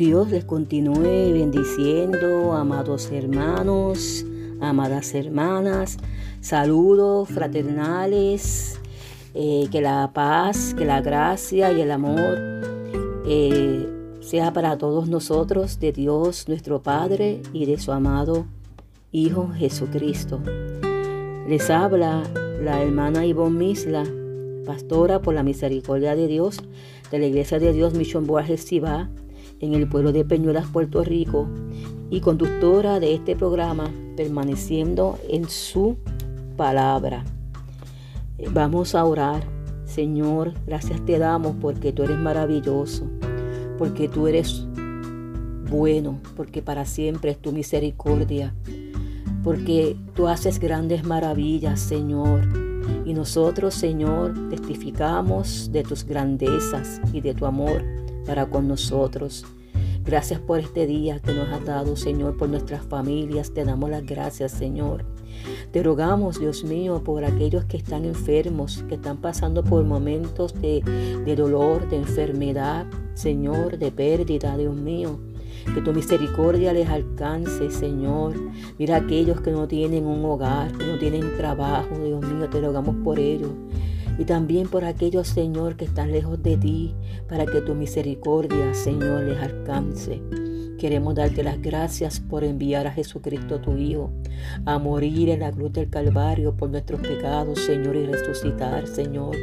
Dios les continúe bendiciendo, amados hermanos, amadas hermanas. Saludos fraternales. Eh, que la paz, que la gracia y el amor eh, sea para todos nosotros, de Dios nuestro Padre y de su amado Hijo Jesucristo. Les habla la hermana Ivonne Misla, pastora por la misericordia de Dios de la Iglesia de Dios Mission Boajes Sibá en el pueblo de Peñuelas, Puerto Rico, y conductora de este programa, permaneciendo en su palabra. Eh, vamos a orar. Señor, gracias te damos porque tú eres maravilloso, porque tú eres bueno, porque para siempre es tu misericordia, porque tú haces grandes maravillas, Señor. Y nosotros, Señor, testificamos de tus grandezas y de tu amor para con nosotros. Gracias por este día que nos has dado, Señor, por nuestras familias. Te damos las gracias, Señor. Te rogamos, Dios mío, por aquellos que están enfermos, que están pasando por momentos de, de dolor, de enfermedad, Señor, de pérdida, Dios mío. Que tu misericordia les alcance, Señor. Mira aquellos que no tienen un hogar, que no tienen trabajo, Dios mío, te rogamos por ellos y también por aquellos, Señor, que están lejos de ti, para que tu misericordia, Señor, les alcance. Queremos darte las gracias por enviar a Jesucristo tu Hijo a morir en la cruz del Calvario por nuestros pecados, Señor, y resucitar, Señor.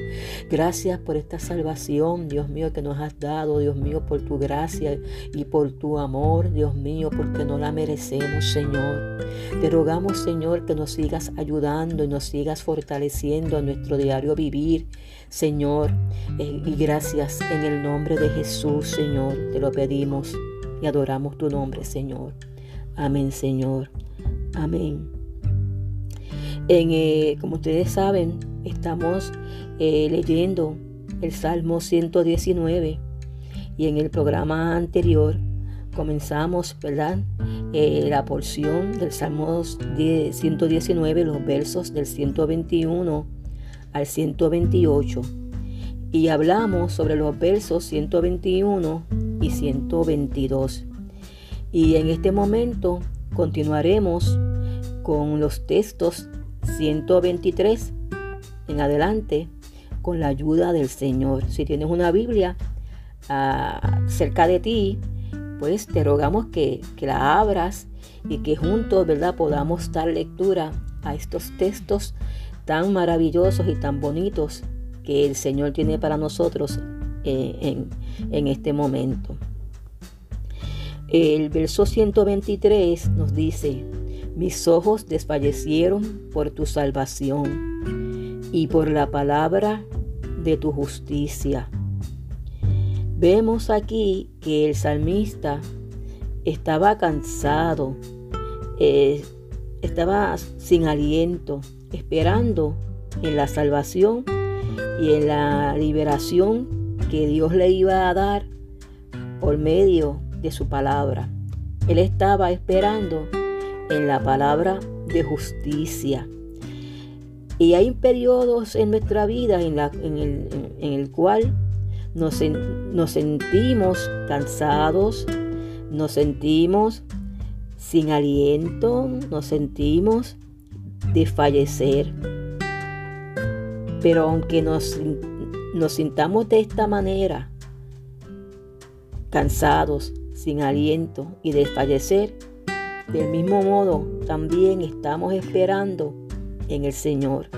Gracias por esta salvación, Dios mío, que nos has dado, Dios mío, por tu gracia y por tu amor, Dios mío, porque no la merecemos, Señor. Te rogamos, Señor, que nos sigas ayudando y nos sigas fortaleciendo en nuestro diario vivir, Señor. Eh, y gracias en el nombre de Jesús, Señor, te lo pedimos y adoramos tu nombre, Señor. Amén, Señor. Amén. Eh, como ustedes saben, estamos eh, leyendo el Salmo 119 y en el programa anterior comenzamos, ¿verdad? Eh, la porción del Salmo 119, los versos del 121 al 128 y hablamos sobre los versos 121 y 122. Y en este momento continuaremos con los textos 123 en adelante con la ayuda del Señor. Si tienes una Biblia ah, cerca de ti, pues te rogamos que, que la abras y que juntos, ¿verdad?, podamos dar lectura a estos textos tan maravillosos y tan bonitos que el Señor tiene para nosotros eh, en, este momento. El verso 123 nos dice, mis ojos desfallecieron por tu salvación y por la palabra de tu justicia. Vemos aquí que el salmista estaba cansado, eh, estaba sin aliento, esperando en la salvación y en la liberación que Dios le iba a dar por medio de su palabra. Él estaba esperando en la palabra de justicia. Y hay periodos en nuestra vida en, el, cual nos, nos sentimos cansados, nos sentimos sin aliento, nos sentimos de fallecer. Pero aunque nos, nos sintamos de esta manera, cansados, sin aliento y desfallecer, del mismo modo también estamos esperando en el Señor.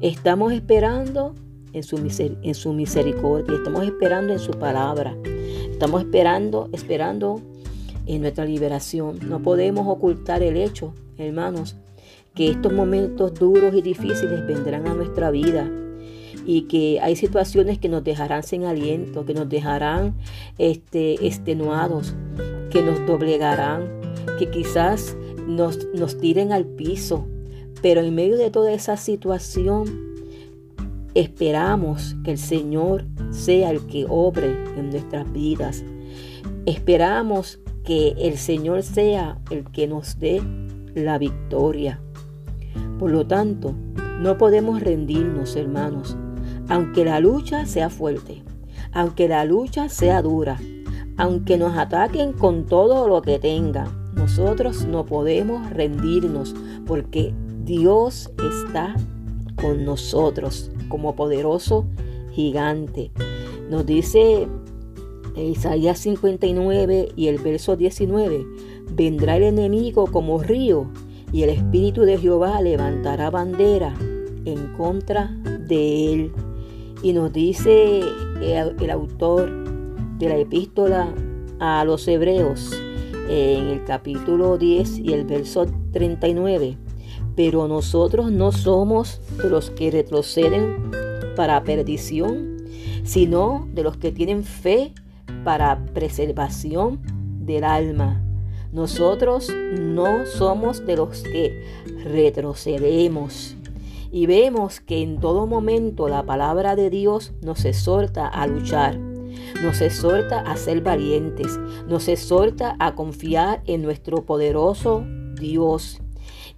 Estamos esperando en su, misericordia, estamos esperando en su palabra, estamos esperando, esperando en nuestra liberación. No podemos ocultar el hecho, hermanos, que estos momentos duros y difíciles vendrán a nuestra vida y que hay situaciones que nos dejarán sin aliento, que nos dejarán este, extenuados, que nos doblegarán, que quizás nos, nos tiren al piso. Pero en medio de toda esa situación, esperamos que el Señor sea el que obre en nuestras vidas. Esperamos que el Señor sea el que nos dé la victoria. Por lo tanto, no podemos rendirnos, hermanos, aunque la lucha sea fuerte, aunque la lucha sea dura, aunque nos ataquen con todo lo que tengan, nosotros no podemos rendirnos porque Dios está con nosotros como poderoso gigante. Nos dice Isaías 59 y el verso 19, vendrá el enemigo como río y el Espíritu de Jehová levantará bandera en contra de él. Y nos dice el, autor de la epístola a los hebreos en el capítulo 10 y el verso 39. Pero nosotros no somos de los que retroceden para perdición, sino de los que tienen fe para preservación del alma. Nosotros no somos de los que retrocedemos. Y vemos que en todo momento la palabra de Dios nos exhorta a luchar, nos exhorta a ser valientes, nos exhorta a confiar en nuestro poderoso Dios.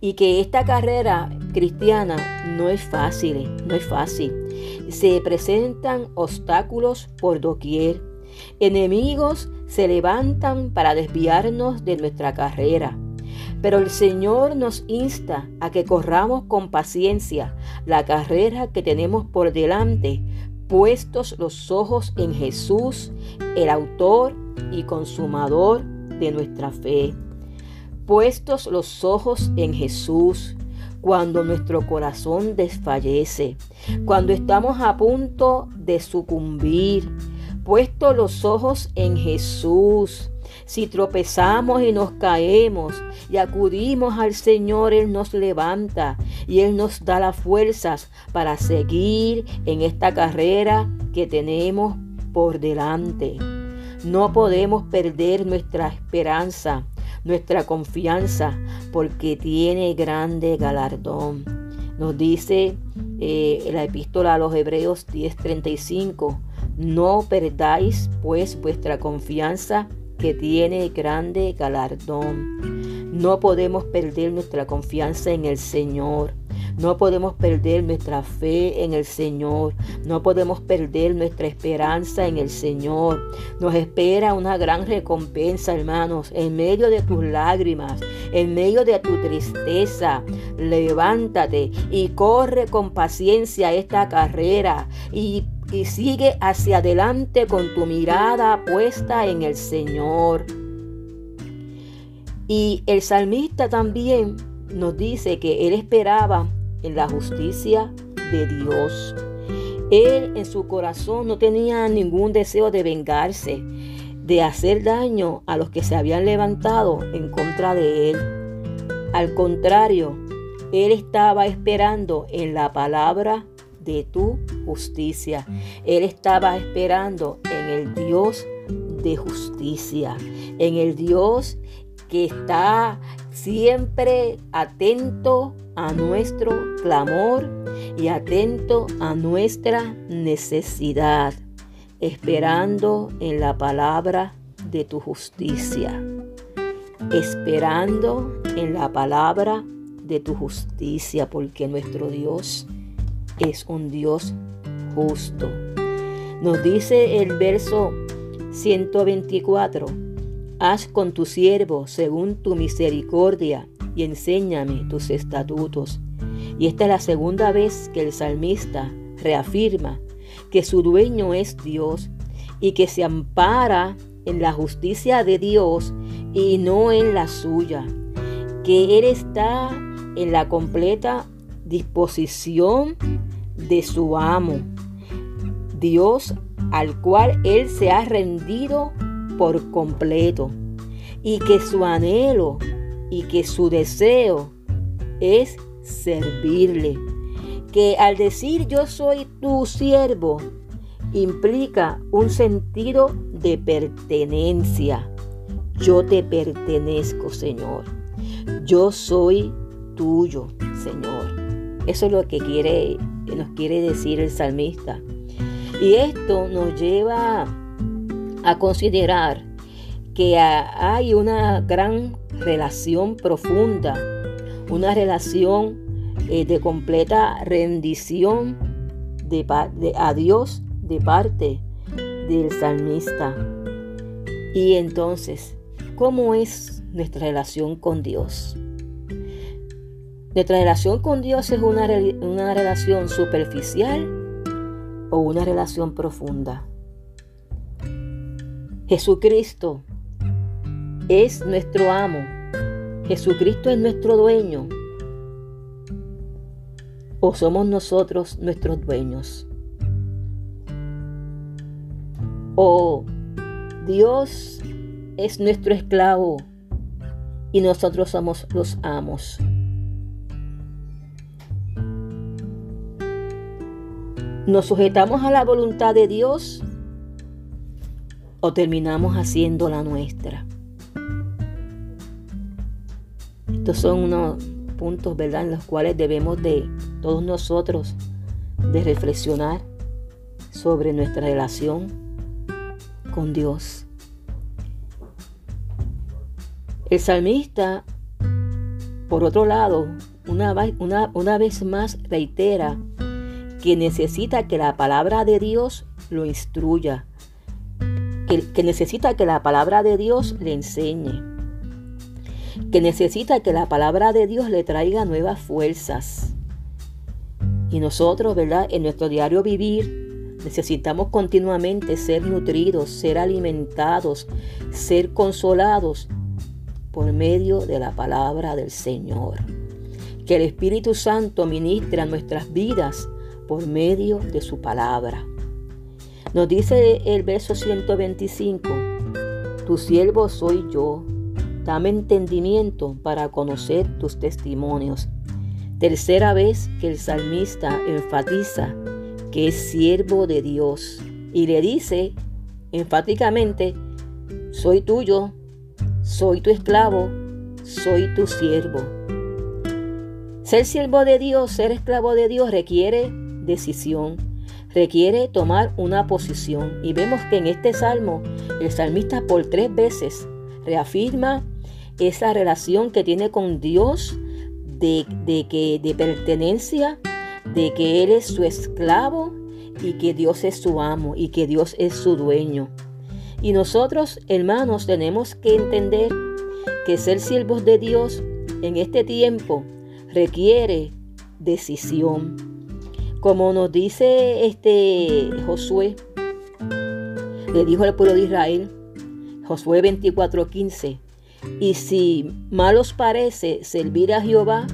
Y que esta carrera cristiana no es fácil, no es fácil. Se presentan obstáculos por doquier Enemigos se levantan para desviarnos de nuestra carrera. Pero el Señor nos insta a que corramos con paciencia la carrera que tenemos por delante, puestos los ojos en Jesús, el autor y consumador de nuestra fe. Puestos los ojos en Jesús, cuando nuestro corazón desfallece, cuando estamos a punto de sucumbir, puesto los ojos en Jesús. Si tropezamos y nos caemos y acudimos al Señor, Él nos levanta y Él nos da las fuerzas para seguir en esta carrera que tenemos por delante. No podemos perder nuestra esperanza, nuestra confianza, porque tiene grande galardón. Nos dice eh, la epístola a los Hebreos 10:35 no perdáis pues vuestra confianza que tiene grande galardón. No podemos perder nuestra confianza en el Señor. No podemos perder nuestra fe en el Señor. No podemos perder nuestra esperanza en el Señor. Nos espera una gran recompensa, hermanos, en medio de tus lágrimas, en medio de tu tristeza. Levántate y corre con paciencia esta carrera y y sigue hacia adelante con tu mirada puesta en el Señor. Y el salmista también nos dice que él esperaba en la justicia de Dios. Él en su corazón no tenía ningún deseo de vengarse, de hacer daño a los que se habían levantado en contra de él. Al contrario, él estaba esperando en la palabra de tu justicia. Él estaba esperando en el Dios de justicia, en el Dios que está siempre atento a nuestro clamor y atento a nuestra necesidad, esperando en la palabra de tu justicia, esperando en la palabra de tu justicia, porque nuestro Dios es un Dios justo. Nos dice el verso 124, haz con tu siervo según tu misericordia y enséñame tus estatutos. Y esta es la segunda vez que el salmista reafirma que su dueño es Dios y que se ampara en la justicia de Dios y no en la suya, que Él está en la completa disposición de su amo, Dios al cual Él se ha rendido por completo, y que su anhelo y que su deseo es servirle. Que al decir yo soy tu siervo, implica un sentido de pertenencia. Yo te pertenezco, Señor. Yo soy tuyo, Señor. Eso es lo que quiere, nos quiere decir el salmista. Y esto nos lleva a considerar que hay una gran relación profunda, una relación eh, de completa rendición de, a Dios de parte del salmista. Y entonces, ¿cómo es nuestra relación con Dios? Nuestra relación con Dios es una, una relación superficial o una relación profunda. Jesucristo es nuestro amo. Jesucristo es nuestro dueño. ¿O somos nosotros nuestros dueños? ¿O Dios es nuestro esclavo y nosotros somos los amos? ¿Nos sujetamos a la voluntad de Dios o terminamos haciendo la nuestra? Estos son unos puntos, ¿verdad?, en los cuales debemos de todos nosotros de reflexionar sobre nuestra relación con Dios. El salmista, por otro lado, una, una, una vez más reitera que necesita que la palabra de Dios lo instruya, que, necesita que la palabra de Dios le enseñe que necesita que la palabra de Dios le traiga nuevas fuerzas. Y nosotros, ¿verdad? En nuestro diario vivir necesitamos continuamente ser nutridos, ser alimentados, ser consolados por medio de la palabra del Señor. Que el Espíritu Santo ministre a nuestras vidas por medio de su palabra. Nos dice el verso 125, tu siervo soy yo, Dame entendimiento para conocer tus testimonios. Tercera vez que el salmista enfatiza que es siervo de Dios y le dice enfáticamente, soy tuyo, soy tu esclavo, soy tu siervo. Ser siervo de Dios, ser esclavo de Dios requiere decisión, requiere tomar una posición. Y vemos que en este salmo el salmista por tres veces reafirma esa relación que tiene con Dios de, que, de pertenencia, de que Él es su esclavo y que Dios es su amo y que Dios es su dueño. Y nosotros, hermanos, tenemos que entender que ser siervos de Dios en este tiempo requiere decisión. Como nos dice este Josué, le dijo al pueblo de Israel, Josué 24:15, y si mal os parece servir a Jehová,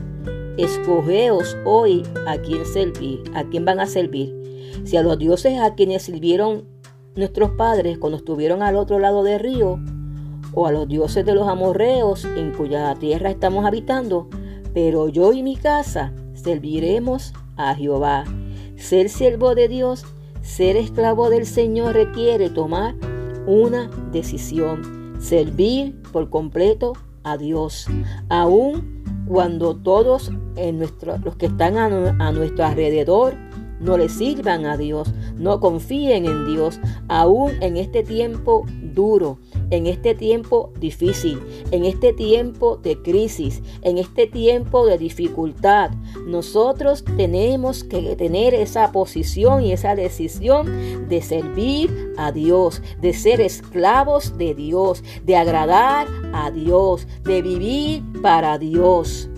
escogeos hoy a quién servir, a quién van a servir. Si a los dioses a quienes sirvieron nuestros padres cuando estuvieron al otro lado del río, o a los dioses de los amorreos en cuya tierra estamos habitando, pero yo y mi casa serviremos a Jehová. Ser siervo de Dios, ser esclavo del Señor requiere tomar una decisión servir por completo a Dios, aun cuando todos en nuestro, los que están a, a nuestro alrededor no le sirvan a Dios, no confíen en Dios, aún en este tiempo duro, en este tiempo difícil, en este tiempo de crisis, en este tiempo de dificultad. Nosotros tenemos que tener esa posición y esa decisión de servir a Dios, de ser esclavos de Dios, de agradar a Dios, de vivir para Dios.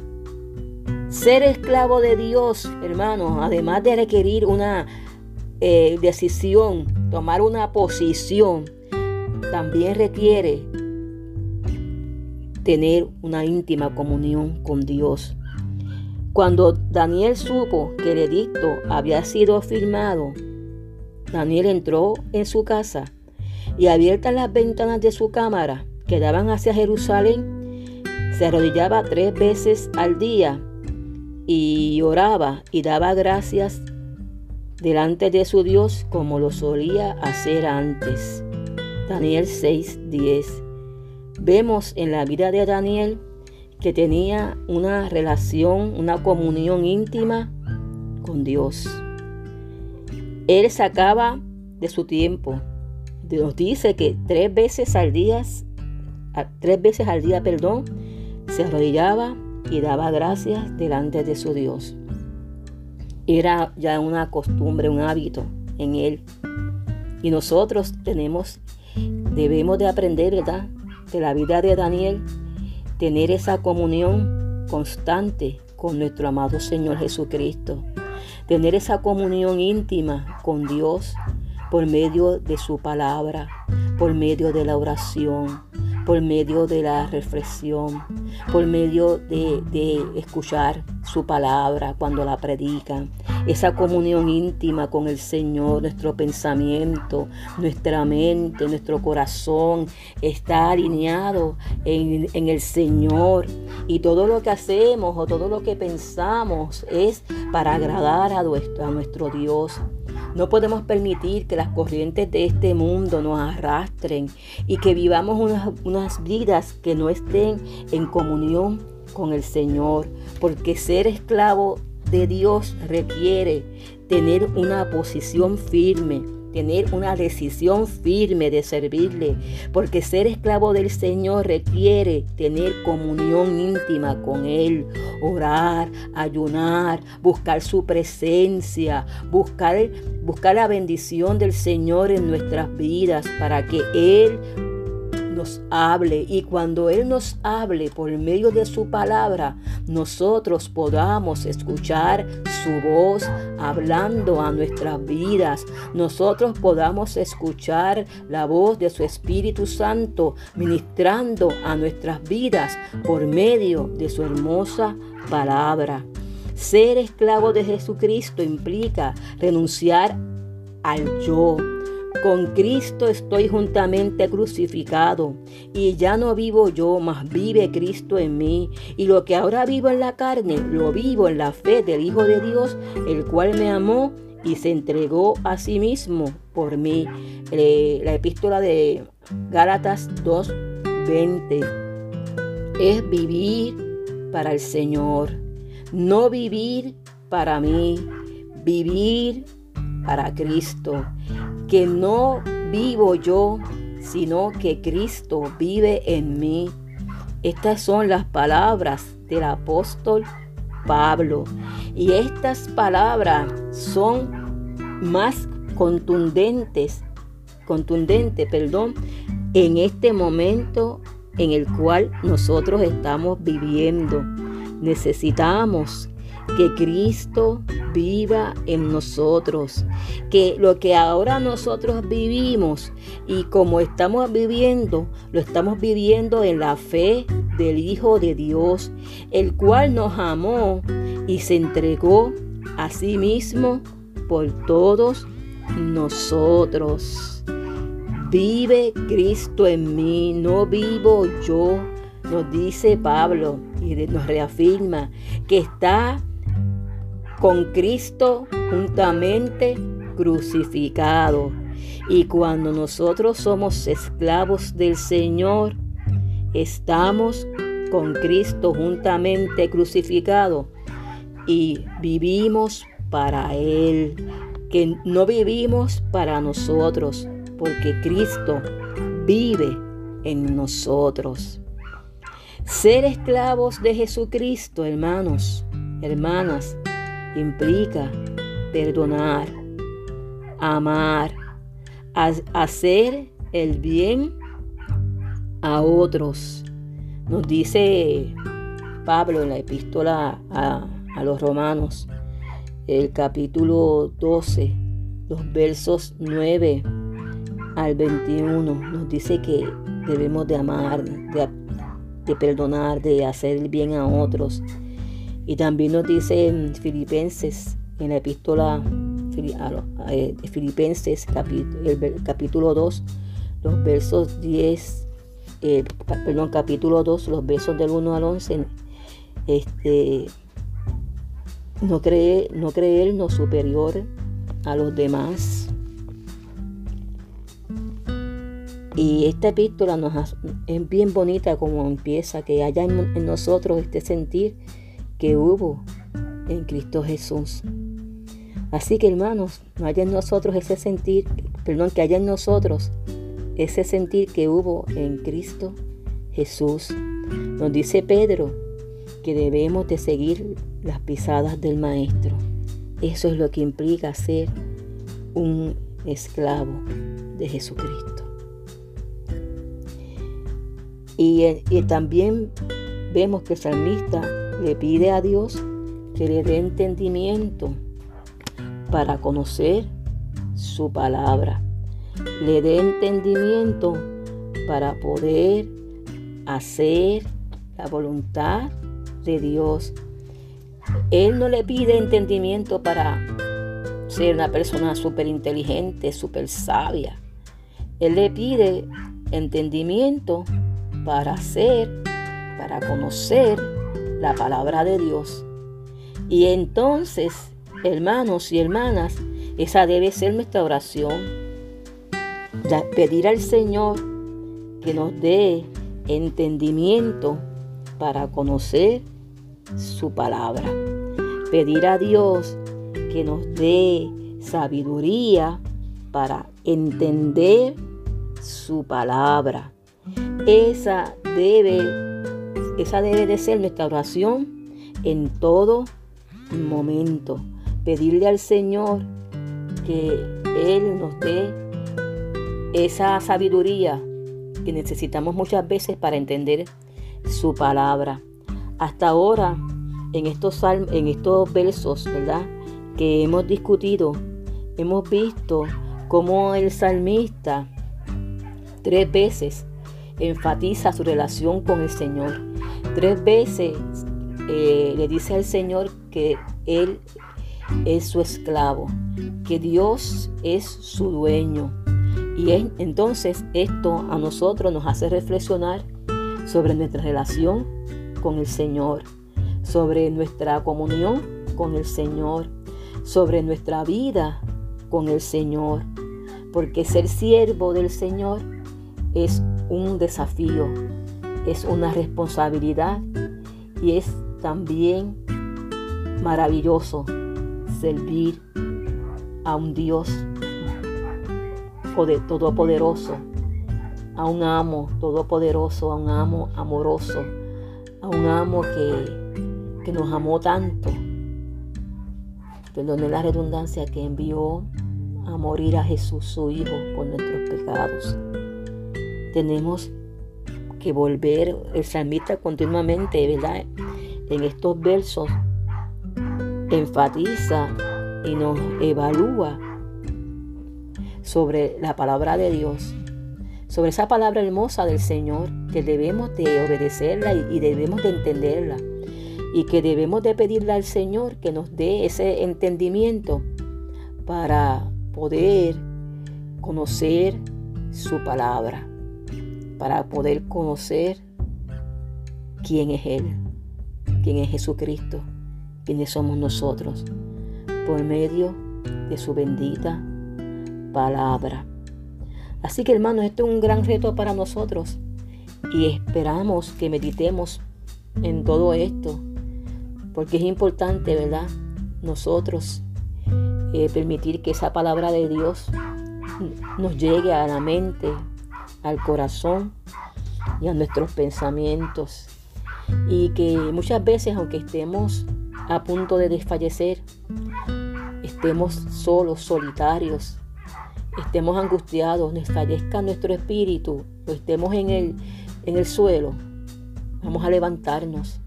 Ser esclavo de Dios, hermanos, además de requerir una eh, decisión, tomar una posición, también requiere tener una íntima comunión con Dios. Cuando Daniel supo que el edicto había sido firmado, Daniel entró en su casa y abiertas las ventanas de su cámara que daban hacia Jerusalén, se arrodillaba tres veces al día y oraba y daba gracias delante de su Dios como lo solía hacer antes. Daniel 6:10. Vemos en la vida de Daniel que tenía una relación, una comunión íntima con Dios. Él sacaba de su tiempo. Dios dice que tres veces al día, tres veces al día, perdón, se arrodillaba y daba gracias delante de su Dios. Era ya una costumbre, un hábito en él. Y nosotros tenemos debemos de aprender, ¿verdad? De la vida de Daniel, tener esa comunión constante con nuestro amado Señor Jesucristo, tener esa comunión íntima con Dios por medio de su palabra, por medio de la oración, por medio de la reflexión, por medio de, de, escuchar su palabra cuando la predican. Esa comunión íntima con el Señor, nuestro pensamiento, nuestra mente, nuestro corazón está alineado en, en el Señor. Y todo lo que hacemos o todo lo que pensamos es para agradar a nuestro, a nuestro Dios. No podemos permitir que las corrientes de este mundo nos arrastren y que vivamos unas, vidas que no estén en comunión con el Señor, porque ser esclavo de Dios requiere tener una posición firme tener una decisión firme de servirle, porque ser esclavo del Señor requiere tener comunión íntima con Él, orar, ayunar, buscar su presencia, buscar, buscar la bendición del Señor en nuestras vidas para que Él hable y cuando Él nos hable por medio de su palabra, nosotros podamos escuchar su voz hablando a nuestras vidas. Nosotros podamos escuchar la voz de su Espíritu Santo ministrando a nuestras vidas por medio de su hermosa palabra. Ser esclavo de Jesucristo implica renunciar al yo, con Cristo estoy juntamente crucificado, y ya no vivo yo, mas vive Cristo en mí. Y lo que ahora vivo en la carne, lo vivo en la fe del Hijo de Dios, el cual me amó y se entregó a sí mismo por mí. Eh, la epístola de Gálatas 2:20 es vivir para el Señor, no vivir para mí, vivir para Cristo que no vivo yo, sino que Cristo vive en mí. Estas son las palabras del apóstol Pablo. Y estas palabras son más contundentes, contundentes, perdón, en este momento en el cual nosotros estamos viviendo. Necesitamos que Cristo viva en nosotros, que lo que ahora nosotros vivimos y como estamos viviendo, lo estamos viviendo en la fe del Hijo de Dios, el cual nos amó y se entregó a sí mismo por todos nosotros. Vive Cristo en mí, no vivo yo, nos dice Pablo y nos reafirma que está con Cristo juntamente crucificado. Y cuando nosotros somos esclavos del Señor, estamos con Cristo juntamente crucificado y vivimos para Él, que no vivimos para nosotros, porque Cristo vive en nosotros. Ser esclavos de Jesucristo, hermanos, hermanas, implica perdonar, amar, hacer el bien a otros. Nos dice Pablo en la epístola a, los romanos, el capítulo 12, los versos 9 al 21, nos dice que debemos de amar, de, de perdonar, de hacer el bien a otros y también nos dice en Filipenses, en la epístola de Filipenses, capítulo 2, los versos 10, eh, perdón, capítulo 2, los versos del 1 al 11, este, no, no creernos superior a los demás. Y esta epístola nos, es bien bonita como empieza, que haya en nosotros este sentir que hubo en Cristo Jesús. Así que hermanos, no haya en nosotros ese sentir, perdón, que haya en nosotros ese sentir que hubo en Cristo Jesús. Nos dice Pedro que debemos de seguir las pisadas del Maestro. Eso es lo que implica ser un esclavo de Jesucristo. Y, y también vemos que el salmista le pide a Dios que le dé entendimiento para conocer su palabra. Le dé entendimiento para poder hacer la voluntad de Dios. Él no le pide entendimiento para ser una persona súper inteligente, súper sabia. Él le pide entendimiento para hacer, para conocer la palabra de Dios. Y entonces, hermanos y hermanas, esa debe ser nuestra oración. pedir al Señor que nos dé entendimiento para conocer su palabra. Pedir a Dios que nos dé sabiduría para entender su palabra. Esa debe esa debe de ser nuestra oración en todo momento. Pedirle al Señor que Él nos dé esa sabiduría que necesitamos muchas veces para entender su palabra. Hasta ahora, en estos, en estos versos, ¿verdad? Que hemos discutido, hemos visto cómo el salmista tres veces enfatiza su relación con el Señor. Tres veces eh, le dice al Señor que Él es su esclavo, que Dios es su dueño. Y entonces esto a nosotros nos hace reflexionar sobre nuestra relación con el Señor, sobre nuestra comunión con el Señor, sobre nuestra vida con el Señor. Porque ser siervo del Señor es un desafío, es una responsabilidad y es también maravilloso servir a un Dios todopoderoso, a un amo todopoderoso, a un amo amoroso, a un amo que, que nos amó tanto. Perdone la redundancia que envió a morir a Jesús su Hijo por nuestros pecados. Tenemos que volver, el salmista continuamente, ¿verdad? En estos versos enfatiza y nos evalúa sobre la palabra de Dios, sobre esa palabra hermosa del Señor, que debemos de obedecerla y, debemos de entenderla, y que debemos de pedirle al Señor que nos dé ese entendimiento para poder conocer su palabra para poder conocer quién es Él, quién es Jesucristo, quiénes somos nosotros, por medio de su bendita palabra. Así que hermanos, esto es un gran reto para nosotros y esperamos que meditemos en todo esto, porque es importante, ¿verdad? Nosotros eh, permitir que esa palabra de Dios nos llegue a la mente, al corazón y a nuestros pensamientos. Y que muchas veces, aunque estemos a punto de desfallecer, estemos solos, solitarios, estemos angustiados, desfallezca nuestro espíritu o estemos en el, en el suelo, vamos a levantarnos.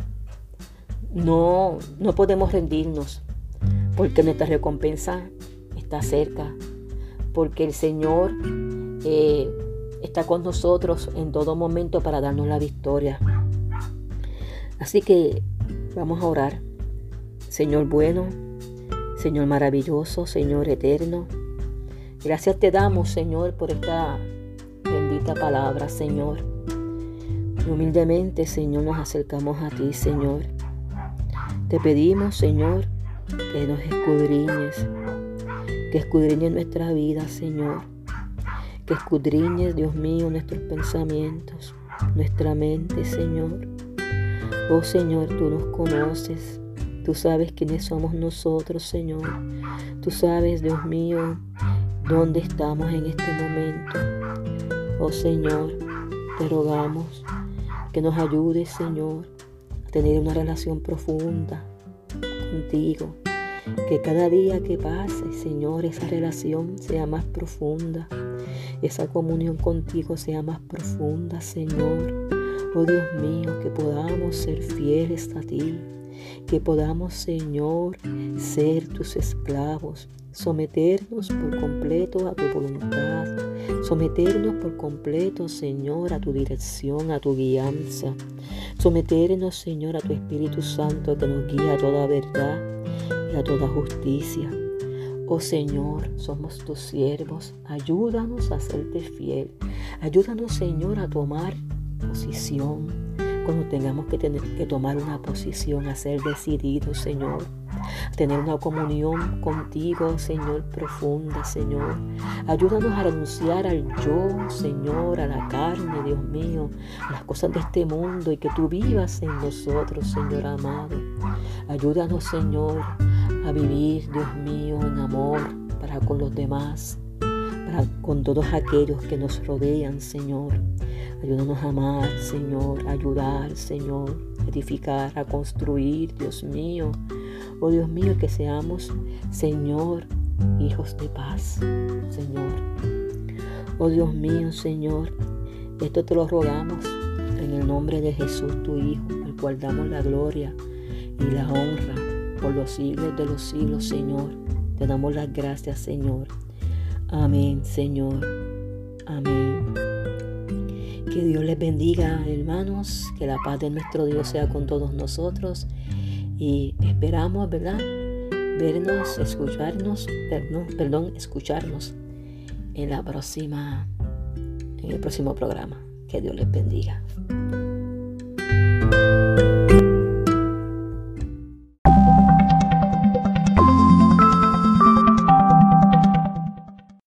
No, no podemos rendirnos porque nuestra recompensa está cerca, porque el Señor eh, está con nosotros en todo momento para darnos la victoria. Así que vamos a orar. Señor bueno, Señor maravilloso, Señor eterno. Gracias te damos, Señor, por esta bendita palabra, Señor. humildemente, Señor, nos acercamos a ti, Señor. Te pedimos, Señor, que nos escudriñes, que escudriñes nuestra vida, Señor que escudriñes, Dios mío, nuestros pensamientos, nuestra mente, Señor. Oh Señor, tú nos conoces, tú sabes quiénes somos nosotros, Señor. Tú sabes, Dios mío, dónde estamos en este momento. Oh Señor, te rogamos que nos ayudes, Señor, a tener una relación profunda contigo. Que cada día que pase, Señor, esa relación sea más profunda esa comunión contigo sea más profunda, Señor. Oh Dios mío, que podamos ser fieles a ti, que podamos, Señor, ser tus esclavos, someternos por completo a tu voluntad, someternos por completo, Señor, a tu dirección, a tu guianza, someternos, Señor, a tu Espíritu Santo que nos guía a toda verdad y a toda justicia. Oh Señor, somos tus siervos, ayúdanos a serte fiel, ayúdanos, Señor, a tomar posición cuando tengamos que, tener, que tomar una posición, a ser decididos, Señor tener una comunión contigo, Señor, profunda, Señor. Ayúdanos a renunciar al yo, Señor, a la carne, Dios mío, a las cosas de este mundo y que tú vivas en nosotros, Señor amado. Ayúdanos, Señor, a vivir, Dios mío, en amor para con los demás, para con todos aquellos que nos rodean, Señor. Ayúdanos a amar, Señor, ayudar, Señor, a edificar, a construir, Dios mío. Oh Dios mío, que seamos, Señor, hijos de paz, Señor. Oh Dios mío, Señor, esto te lo rogamos en el nombre de Jesús, tu Hijo, al cual damos la gloria y la honra por los siglos de los siglos, Señor. Te damos las gracias, Señor. Amén, Señor. Amén. Que Dios les bendiga, hermanos. Que la paz de nuestro Dios sea con todos nosotros y esperamos, ¿verdad? Vernos, escucharnos, perdón, perdón, escucharnos en la próxima, en el próximo programa. Que Dios les bendiga.